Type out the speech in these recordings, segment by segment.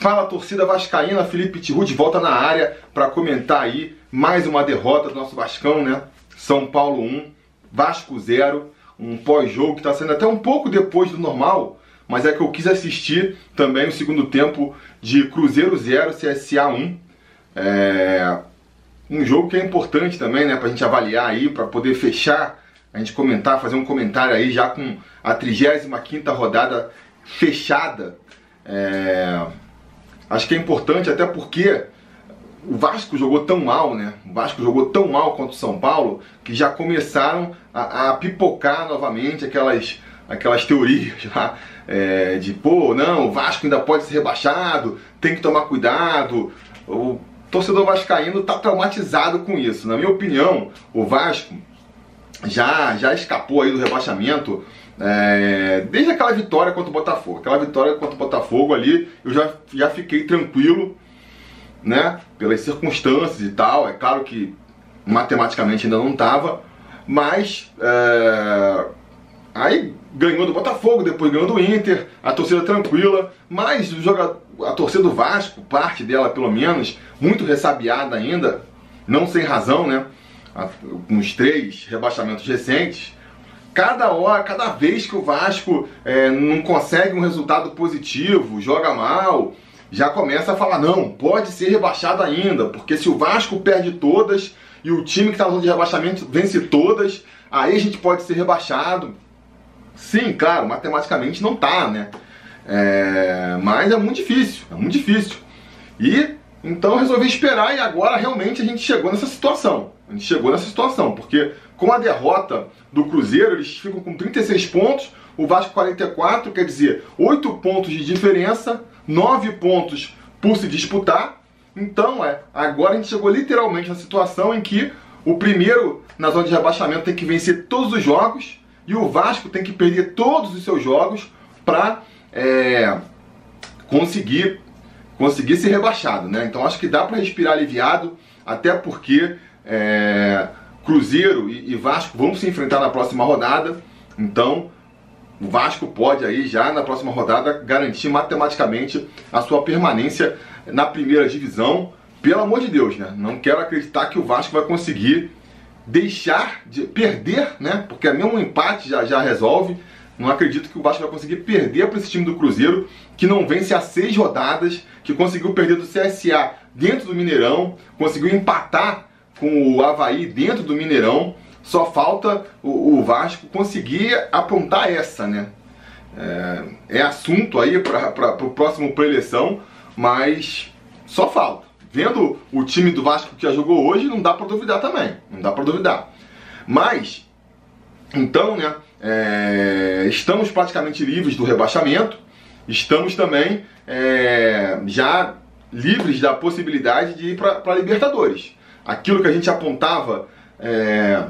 Fala torcida vascaína, Felipe Tiru de volta na área para comentar aí mais uma derrota do nosso Vascão, né? São Paulo 1, Vasco 0, um pós-jogo que está sendo até um pouco depois do normal, mas é que eu quis assistir também o segundo tempo de Cruzeiro 0, CSA 1. É... Um jogo que é importante também, né, pra gente avaliar aí, para poder fechar, a gente comentar, fazer um comentário aí já com a 35ª rodada fechada. É... Acho que é importante até porque o Vasco jogou tão mal, né? O Vasco jogou tão mal contra o São Paulo que já começaram a, a pipocar novamente aquelas, aquelas teorias lá é, de pô, não, o Vasco ainda pode ser rebaixado, tem que tomar cuidado. O torcedor vascaíno está traumatizado com isso. Na minha opinião, o Vasco já, já escapou aí do rebaixamento é, desde aquela vitória contra o Botafogo. Aquela vitória contra o Botafogo ali, eu já, já fiquei tranquilo né? Pelas circunstâncias e tal. É claro que matematicamente ainda não estava, mas é... aí ganhou do Botafogo, depois ganhou do Inter, a torcida tranquila, mas o jogador, a torcida do Vasco, parte dela pelo menos, muito ressabiada ainda, não sem razão, né? Nos três rebaixamentos recentes, cada hora, cada vez que o Vasco é, não consegue um resultado positivo, joga mal, já começa a falar: não, pode ser rebaixado ainda, porque se o Vasco perde todas e o time que está na de rebaixamento vence todas, aí a gente pode ser rebaixado. Sim, claro, matematicamente não tá, né? É, mas é muito difícil, é muito difícil. E então resolvi esperar e agora realmente a gente chegou nessa situação. A gente chegou nessa situação, porque com a derrota do Cruzeiro, eles ficam com 36 pontos, o Vasco 44, quer dizer, 8 pontos de diferença nove pontos por se disputar. Então, é, agora a gente chegou literalmente na situação em que o primeiro na zona de rebaixamento tem que vencer todos os jogos e o Vasco tem que perder todos os seus jogos para é, conseguir conseguir ser rebaixado, né? Então acho que dá para respirar aliviado, até porque é, Cruzeiro e, e Vasco vão se enfrentar na próxima rodada. Então o Vasco pode aí já na próxima rodada garantir matematicamente a sua permanência na primeira divisão. Pelo amor de Deus, né? Não quero acreditar que o Vasco vai conseguir deixar de perder, né? Porque mesmo um empate já, já resolve. Não acredito que o Vasco vai conseguir perder para esse time do Cruzeiro, que não vence há seis rodadas, que conseguiu perder do CSA dentro do Mineirão, conseguiu empatar com o Havaí dentro do Mineirão. Só falta o, o Vasco conseguir apontar essa, né? É, é assunto aí para o próximo pré-eleição, mas só falta. Vendo o time do Vasco que já jogou hoje, não dá para duvidar também. Não dá para duvidar. Mas, então, né? É, estamos praticamente livres do rebaixamento. Estamos também é, já livres da possibilidade de ir para Libertadores. Aquilo que a gente apontava é,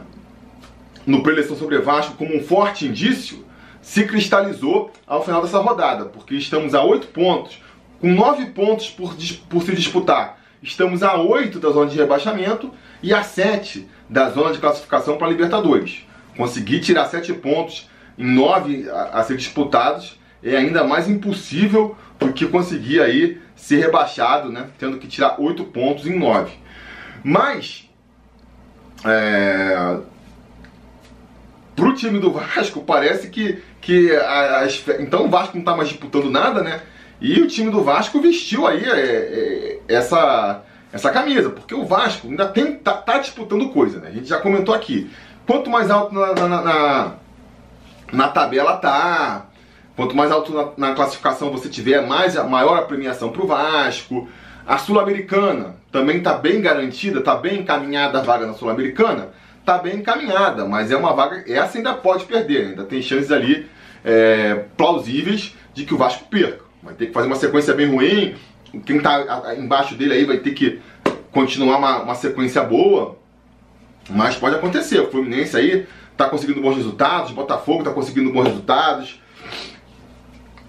no preleção sobre Vasco como um forte indício se cristalizou ao final dessa rodada, porque estamos a 8 pontos, com 9 pontos por, por se disputar. Estamos a 8 da zona de rebaixamento e a 7 da zona de classificação para Libertadores. Conseguir tirar 7 pontos em 9 a, a ser disputados é ainda mais impossível do que conseguir aí ser rebaixado, né? Tendo que tirar 8 pontos em 9. Mas é, pro time do Vasco, parece que, que então o Vasco não tá mais disputando nada, né? E o time do Vasco vestiu aí é, é, essa, essa camisa, porque o Vasco ainda tem, tá, tá, disputando coisa, né? A gente já comentou aqui. Quanto mais alto na, na, na, na tabela tá, quanto mais alto na, na, classificação você tiver, mais, maior a premiação pro Vasco. A Sul-Americana também tá bem garantida, tá bem encaminhada a vaga na Sul-Americana está bem encaminhada, mas é uma vaga. Essa ainda pode perder, ainda tem chances ali é, plausíveis de que o Vasco perca. Vai ter que fazer uma sequência bem ruim. Quem está embaixo dele aí vai ter que continuar uma, uma sequência boa. Mas pode acontecer. O Fluminense aí está conseguindo bons resultados, o Botafogo está conseguindo bons resultados.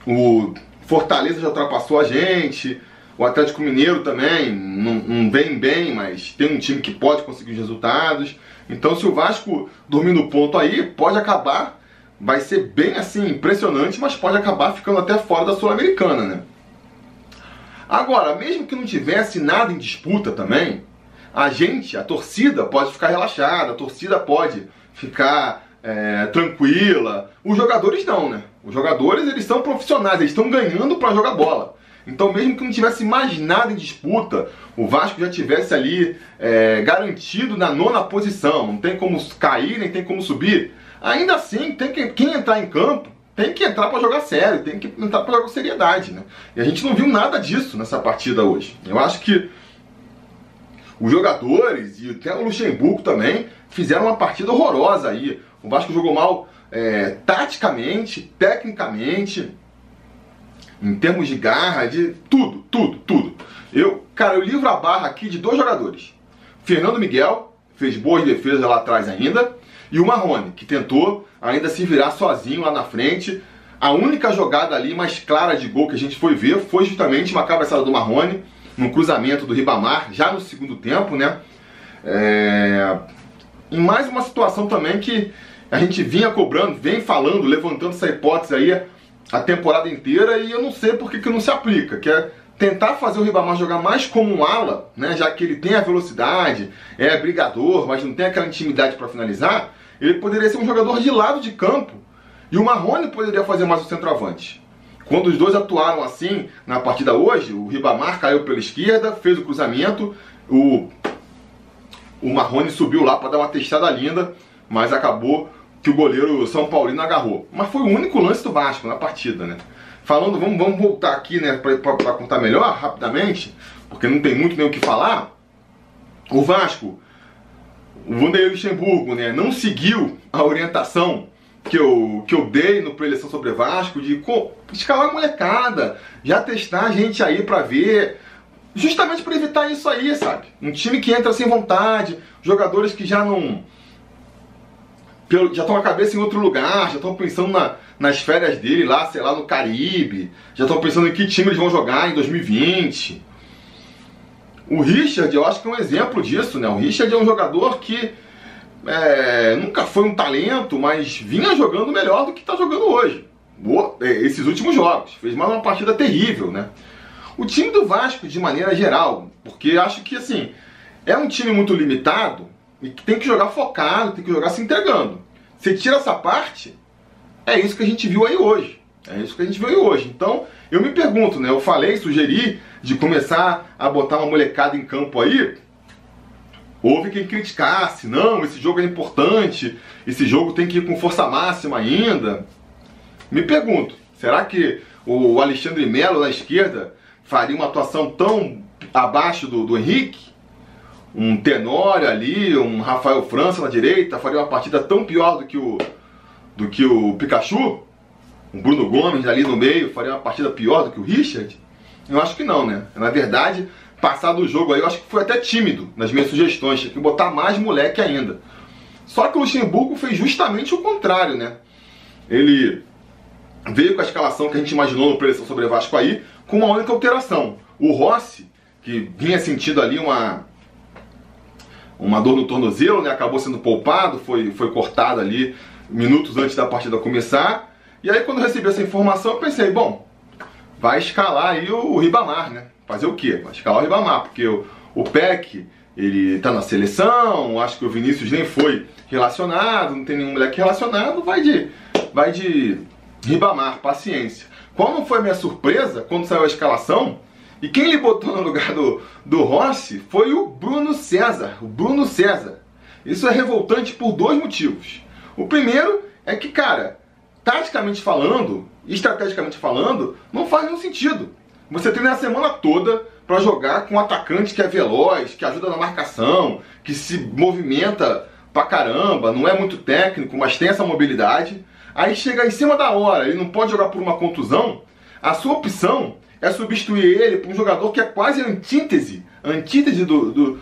O Fortaleza já ultrapassou a gente. O Atlético Mineiro também não, não vem bem, mas tem um time que pode conseguir os resultados. Então, se o Vasco dormir no ponto aí, pode acabar, vai ser bem assim impressionante, mas pode acabar ficando até fora da Sul-Americana, né? Agora, mesmo que não tivesse nada em disputa também, a gente, a torcida, pode ficar relaxada, a torcida pode ficar é, tranquila. Os jogadores não, né? Os jogadores eles são profissionais, eles estão ganhando para jogar bola. Então, mesmo que não tivesse mais nada em disputa, o Vasco já tivesse ali é, garantido na nona posição, não tem como cair, nem tem como subir. Ainda assim, tem que, quem entrar em campo tem que entrar para jogar sério, tem que entrar para jogar com seriedade, né? E a gente não viu nada disso nessa partida hoje. Eu acho que os jogadores e até o Luxemburgo também fizeram uma partida horrorosa aí. O Vasco jogou mal é, taticamente, tecnicamente, em termos de garra, de tudo, tudo, tudo. Eu, cara, eu livro a barra aqui de dois jogadores. Fernando Miguel fez boas defesas lá atrás ainda e o Marrone, que tentou ainda se virar sozinho lá na frente. A única jogada ali mais clara de gol que a gente foi ver foi justamente uma cabeçada do Marrone, no cruzamento do Ribamar, já no segundo tempo, né? É... Em mais uma situação também que a gente vinha cobrando, vem falando, levantando essa hipótese aí a temporada inteira e eu não sei por que, que não se aplica, que é tentar fazer o Ribamar jogar mais como um ala, né, já que ele tem a velocidade, é brigador, mas não tem aquela intimidade para finalizar, ele poderia ser um jogador de lado de campo e o Marrone poderia fazer mais o centroavante. Quando os dois atuaram assim na partida hoje, o Ribamar caiu pela esquerda, fez o cruzamento, o, o Marrone subiu lá para dar uma testada linda, mas acabou que o goleiro São Paulino agarrou. Mas foi o único lance do Vasco na partida, né? Falando, vamos, vamos voltar aqui, né, para contar melhor, rapidamente, porque não tem muito nem o que falar. O Vasco o Vanderlei Luxemburgo né, não seguiu a orientação que eu, que eu dei no preleção sobre Vasco de escalar a molecada, já testar a gente aí para ver, justamente para evitar isso aí, sabe? Um time que entra sem vontade, jogadores que já não já estão a cabeça em outro lugar, já estão pensando na, nas férias dele lá, sei lá, no Caribe, já estão pensando em que time eles vão jogar em 2020. O Richard, eu acho que é um exemplo disso, né? O Richard é um jogador que é, nunca foi um talento, mas vinha jogando melhor do que está jogando hoje. É, esses últimos jogos. Fez mais uma partida terrível, né? O time do Vasco, de maneira geral, porque acho que assim, é um time muito limitado e que tem que jogar focado, tem que jogar se entregando. Você tira essa parte, é isso que a gente viu aí hoje. É isso que a gente viu aí hoje. Então, eu me pergunto, né? Eu falei, sugeri de começar a botar uma molecada em campo aí. Houve quem criticasse, não, esse jogo é importante, esse jogo tem que ir com força máxima ainda. Me pergunto, será que o Alexandre Melo na esquerda faria uma atuação tão abaixo do, do Henrique? Um Tenório ali, um Rafael França na direita, faria uma partida tão pior do que o, do que o Pikachu? um Bruno Gomes ali no meio faria uma partida pior do que o Richard? Eu acho que não, né? Na verdade, passado o jogo aí, eu acho que foi até tímido nas minhas sugestões, tinha que botar mais moleque ainda. Só que o Luxemburgo fez justamente o contrário, né? Ele veio com a escalação que a gente imaginou no preleção sobre Vasco aí, com uma única alteração. O Rossi, que vinha sentindo ali uma uma dor no tornozelo, né? Acabou sendo poupado, foi, foi cortado ali minutos antes da partida começar. E aí quando eu recebi essa informação, eu pensei, bom, vai escalar aí o, o Ribamar, né? Fazer o quê? Escalar o Ribamar, porque o, o PEC, ele tá na seleção, acho que o Vinícius nem foi relacionado, não tem nenhum moleque relacionado, vai de, vai de Ribamar, paciência. Qual não foi a minha surpresa quando saiu a escalação? E quem ele botou no lugar do, do Rossi foi o Bruno César. O Bruno César. Isso é revoltante por dois motivos. O primeiro é que, cara, taticamente falando, estrategicamente falando, não faz nenhum sentido. Você treina a semana toda para jogar com um atacante que é veloz, que ajuda na marcação, que se movimenta pra caramba, não é muito técnico, mas tem essa mobilidade. Aí chega em cima da hora, ele não pode jogar por uma contusão. A sua opção é substituir ele por um jogador que é quase antítese, antítese do, do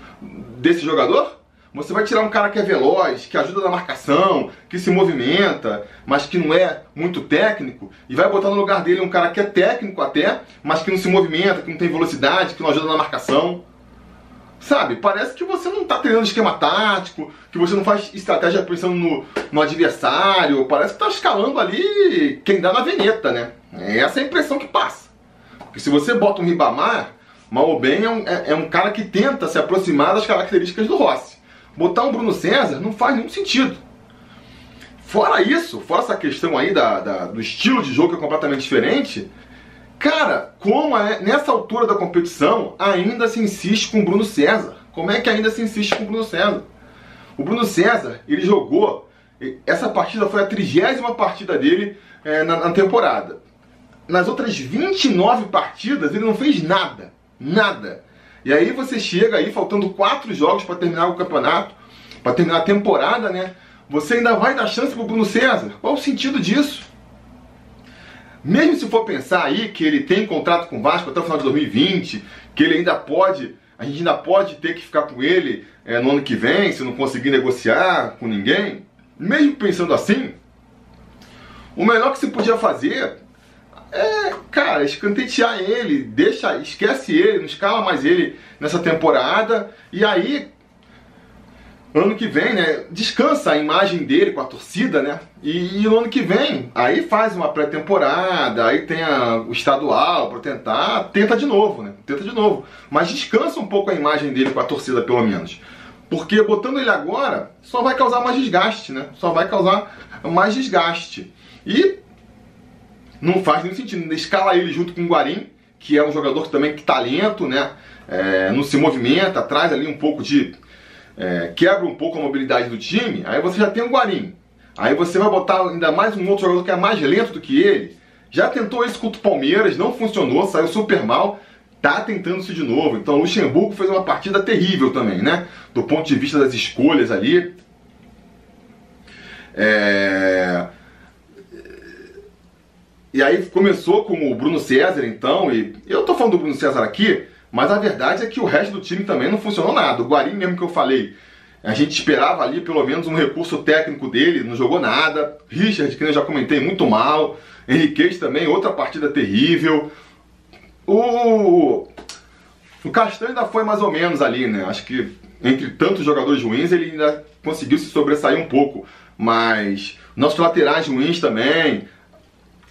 desse jogador, você vai tirar um cara que é veloz, que ajuda na marcação, que se movimenta, mas que não é muito técnico, e vai botar no lugar dele um cara que é técnico até, mas que não se movimenta, que não tem velocidade, que não ajuda na marcação. Sabe, parece que você não está treinando esquema tático, que você não faz estratégia pensando no, no adversário, parece que está escalando ali quem dá na veneta, né? Essa é a impressão que passa. Porque se você bota um Ribamar, mal ou bem, é um, é, é um cara que tenta se aproximar das características do Rossi. Botar um Bruno César não faz nenhum sentido. Fora isso, fora essa questão aí da, da, do estilo de jogo que é completamente diferente, cara, como é, nessa altura da competição ainda se insiste com o Bruno César? Como é que ainda se insiste com o Bruno César? O Bruno César, ele jogou, essa partida foi a trigésima partida dele é, na, na temporada. Nas outras 29 partidas ele não fez nada, nada. E aí você chega aí faltando quatro jogos para terminar o campeonato, para terminar a temporada, né? Você ainda vai dar chance pro Bruno César? Qual o sentido disso? Mesmo se for pensar aí que ele tem contrato com o Vasco até o final de 2020, que ele ainda pode, a gente ainda pode ter que ficar com ele é, no ano que vem, se não conseguir negociar com ninguém, mesmo pensando assim, o melhor que se podia fazer é, cara, escantetear ele, deixa, esquece ele, não escala mais ele nessa temporada, e aí ano que vem, né, descansa a imagem dele com a torcida, né? E, e no ano que vem, aí faz uma pré-temporada, aí tem a, o estadual para tentar, tenta de novo, né? Tenta de novo. Mas descansa um pouco a imagem dele com a torcida, pelo menos. Porque botando ele agora, só vai causar mais desgaste, né? Só vai causar mais desgaste. E não faz nenhum sentido. Escala ele junto com o Guarim, que é um jogador também que talento, né? É, não se movimenta, traz ali um pouco de é, quebra um pouco a mobilidade do time, aí você já tem o Guarim. Aí você vai botar ainda mais um outro jogador que é mais lento do que ele. Já tentou isso contra o Palmeiras, não funcionou, saiu super mal. Tá tentando isso de novo. Então o Luxemburgo fez uma partida terrível também, né? Do ponto de vista das escolhas ali. É... E aí começou com o Bruno César, então, e eu tô falando do Bruno César aqui, mas a verdade é que o resto do time também não funcionou nada. O Guarim mesmo que eu falei, a gente esperava ali pelo menos um recurso técnico dele, não jogou nada. Richard, que eu já comentei, muito mal. Henriquez também, outra partida terrível. O, o Castanho ainda foi mais ou menos ali, né? Acho que entre tantos jogadores ruins ele ainda conseguiu se sobressair um pouco. Mas nossos laterais ruins também,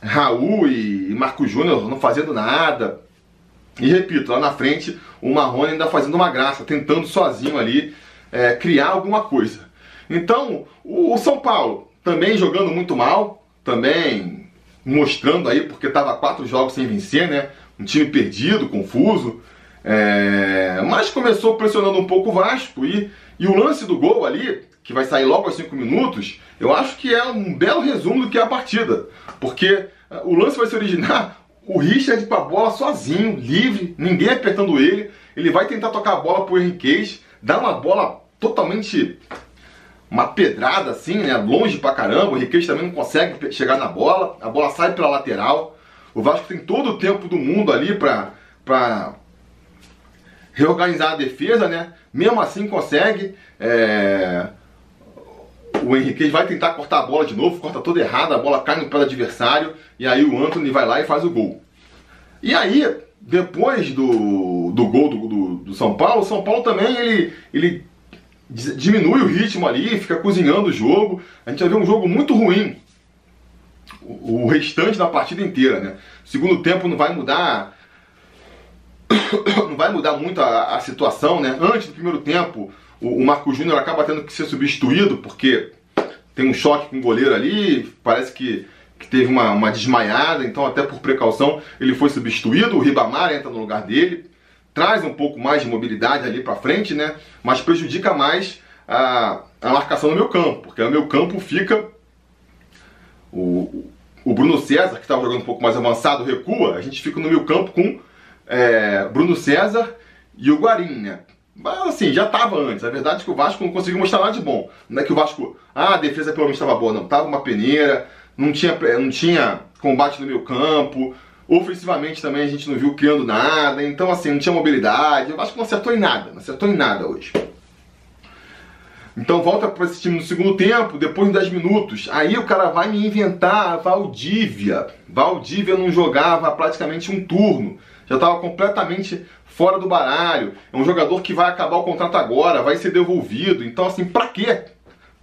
Raul e Marco Júnior não fazendo nada. E repito, lá na frente, o Marrone ainda fazendo uma graça, tentando sozinho ali é, criar alguma coisa. Então, o São Paulo também jogando muito mal, também mostrando aí, porque estava quatro jogos sem vencer, né? Um time perdido, confuso. É, mas começou pressionando um pouco o Vasco e, e o lance do gol ali, que vai sair logo aos cinco minutos, eu acho que é um belo resumo do que é a partida. Porque é, o lance vai se originar o Richard com a bola sozinho, livre, ninguém apertando ele. Ele vai tentar tocar a bola pro Henriquez, dá uma bola totalmente uma pedrada assim, né? Longe pra caramba. O Henriquez também não consegue chegar na bola. A bola sai pela lateral. O Vasco tem todo o tempo do mundo ali pra, pra reorganizar a defesa, né? Mesmo assim consegue. É... O Henrique vai tentar cortar a bola de novo, corta toda errada, a bola cai no pé do adversário e aí o Anthony vai lá e faz o gol. E aí, depois do, do gol do, do, do São Paulo, o São Paulo também ele, ele diminui o ritmo ali, fica cozinhando o jogo. A gente vai ver um jogo muito ruim o, o restante da partida inteira, né? segundo tempo não vai mudar não vai mudar muito a, a situação, né? Antes do primeiro tempo, o, o Marco Júnior acaba tendo que ser substituído porque tem um choque com o goleiro ali, parece que, que teve uma, uma desmaiada, então até por precaução ele foi substituído, o Ribamar entra no lugar dele, traz um pouco mais de mobilidade ali para frente, né? Mas prejudica mais a, a marcação no meu campo, porque o meu campo fica o, o Bruno César, que estava jogando um pouco mais avançado, recua, a gente fica no meu campo com é, Bruno César e o Guarim, né? Mas assim, já estava antes. A verdade é que o Vasco não conseguiu mostrar nada de bom. Não é que o Vasco, ah, a defesa pelo menos estava boa, não. Tava uma peneira, não tinha, não tinha combate no meio campo. Ofensivamente também a gente não viu criando nada. Então, assim, não tinha mobilidade. O Vasco não acertou em nada. Não acertou em nada hoje. Então volta para esse time no segundo tempo, depois de 10 minutos. Aí o cara vai me inventar Valdívia. Valdívia não jogava praticamente um turno. Já estava completamente fora do baralho. É um jogador que vai acabar o contrato agora, vai ser devolvido. Então, assim, pra quê?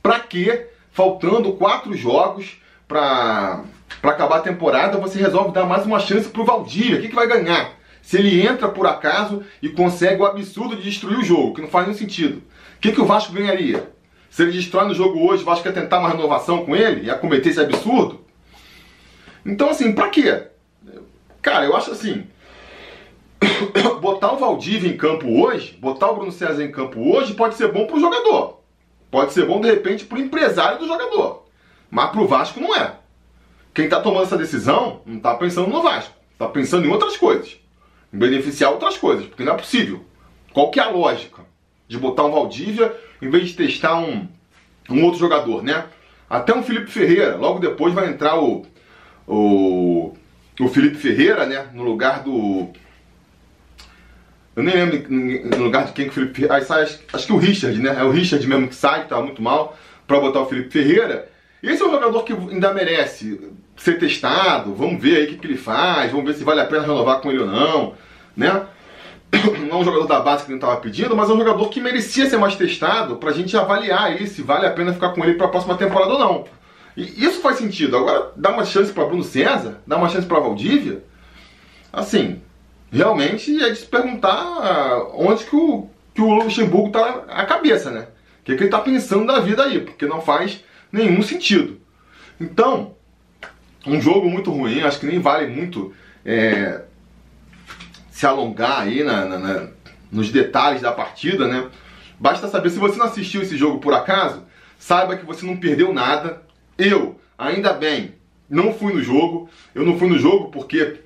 Pra quê? Faltando quatro jogos pra, pra acabar a temporada, você resolve dar mais uma chance pro Valdívia. O que, que vai ganhar? se ele entra por acaso e consegue o absurdo de destruir o jogo, que não faz nenhum sentido. O que, que o Vasco ganharia? Se ele destrói no jogo hoje, o Vasco ia tentar uma renovação com ele? Ia cometer esse absurdo? Então, assim, pra quê? Cara, eu acho assim. botar o Valdívia em campo hoje, botar o Bruno César em campo hoje, pode ser bom pro jogador. Pode ser bom, de repente, pro empresário do jogador. Mas pro Vasco não é. Quem tá tomando essa decisão não tá pensando no Vasco. Tá pensando em outras coisas em beneficiar outras coisas, porque não é possível. Qual que é a lógica de botar um Valdívia em vez de testar um, um outro jogador, né? Até um Felipe Ferreira, logo depois vai entrar o, o, o Felipe Ferreira, né? No lugar do. Eu nem lembro no lugar de quem que o Felipe Ferreira. Aí sai, acho, acho que o Richard, né? É o Richard mesmo que sai, que tava muito mal, para botar o Felipe Ferreira. Esse é um jogador que ainda merece ser testado. Vamos ver aí o que, que ele faz, vamos ver se vale a pena renovar com ele ou não né? Não é um jogador da base que não estava pedindo, mas é um jogador que merecia ser mais testado para a gente avaliar aí se vale a pena ficar com ele para a próxima temporada ou não. E isso faz sentido. Agora, dar uma chance para Bruno César, dar uma chance para Valdívia, assim, realmente é de se perguntar onde que o, que o Luxemburgo tá a cabeça, né? O que, que ele tá pensando da vida aí, porque não faz nenhum sentido. Então, um jogo muito ruim, acho que nem vale muito é, se alongar aí na, na, na, nos detalhes da partida, né? Basta saber, se você não assistiu esse jogo por acaso, saiba que você não perdeu nada. Eu, ainda bem, não fui no jogo. Eu não fui no jogo porque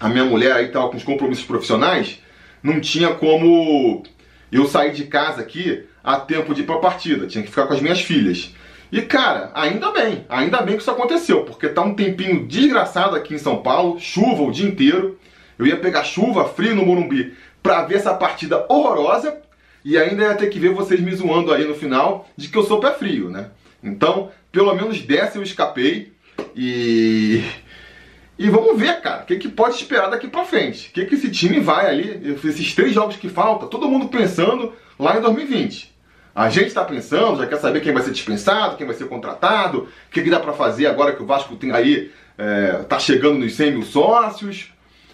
a minha mulher aí estava com os compromissos profissionais, não tinha como eu sair de casa aqui a tempo de ir para a partida. Tinha que ficar com as minhas filhas. E cara, ainda bem, ainda bem que isso aconteceu, porque tá um tempinho desgraçado aqui em São Paulo, chuva o dia inteiro. Eu ia pegar chuva, frio no Morumbi pra ver essa partida horrorosa e ainda ia ter que ver vocês me zoando aí no final de que eu sou pé frio, né? Então, pelo menos dessa eu escapei e. E vamos ver, cara, o que, que pode esperar daqui pra frente. O que, que esse time vai ali, esses três jogos que faltam, todo mundo pensando lá em 2020. A gente está pensando, já quer saber quem vai ser dispensado, quem vai ser contratado, o que, que dá para fazer agora que o Vasco tem aí, é, tá chegando nos 100 mil sócios.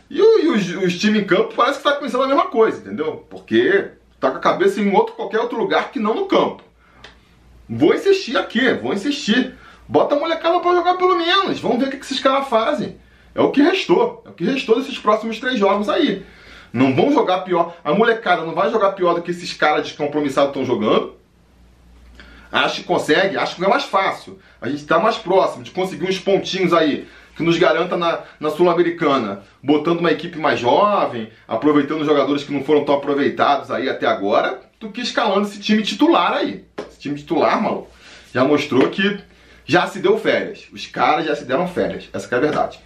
E, e os, os times em campo parece que tá pensando a mesma coisa, entendeu? Porque tá com a cabeça em outro, qualquer outro lugar que não no campo. Vou insistir aqui, vou insistir. Bota a molecada para jogar pelo menos. Vamos ver o que, que esses caras fazem. É o que restou. É o que restou desses próximos três jogos aí. Não vão jogar pior. A molecada não vai jogar pior do que esses caras descompromissados estão jogando. Acho que consegue, acho que não é mais fácil. A gente está mais próximo de conseguir uns pontinhos aí que nos garanta na, na Sul-Americana, botando uma equipe mais jovem, aproveitando jogadores que não foram tão aproveitados aí até agora, do que escalando esse time titular aí. Esse time titular, maluco, já mostrou que já se deu férias. Os caras já se deram férias. Essa é a verdade.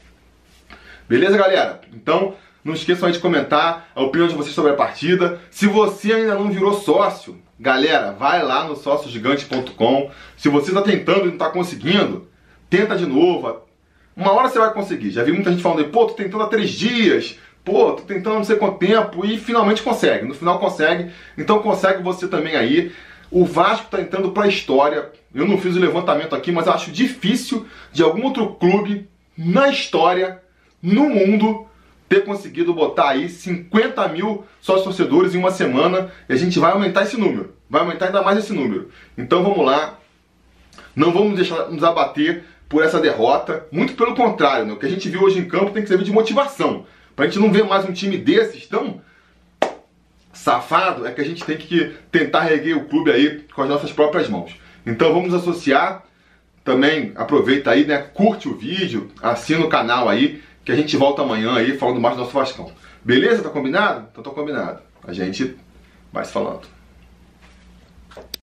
Beleza, galera? Então, não esqueçam aí de comentar a opinião de vocês sobre a partida. Se você ainda não virou sócio, galera, vai lá no sóciogigante.com. Se você está tentando e não está conseguindo, tenta de novo uma hora você vai conseguir. Já vi muita gente falando, pô, tô tentando há três dias, pô, tô tentando não sei quanto tempo, e finalmente consegue. No final consegue. Então consegue você também aí. O Vasco tá entrando para a história. Eu não fiz o levantamento aqui, mas acho difícil de algum outro clube na história, no mundo, ter conseguido botar aí 50 mil sócios torcedores em uma semana. E a gente vai aumentar esse número. Vai aumentar ainda mais esse número. Então vamos lá. Não vamos deixar nos abater por essa derrota. Muito pelo contrário, né? o que a gente viu hoje em campo tem que servir de motivação. Pra gente não ver mais um time desses tão safado, é que a gente tem que tentar reguer o clube aí com as nossas próprias mãos. Então vamos associar. Também aproveita aí, né? Curte o vídeo, assina o canal aí, que a gente volta amanhã aí falando mais do nosso Vascão. Beleza? Tá combinado? Então tá combinado. A gente vai se falando.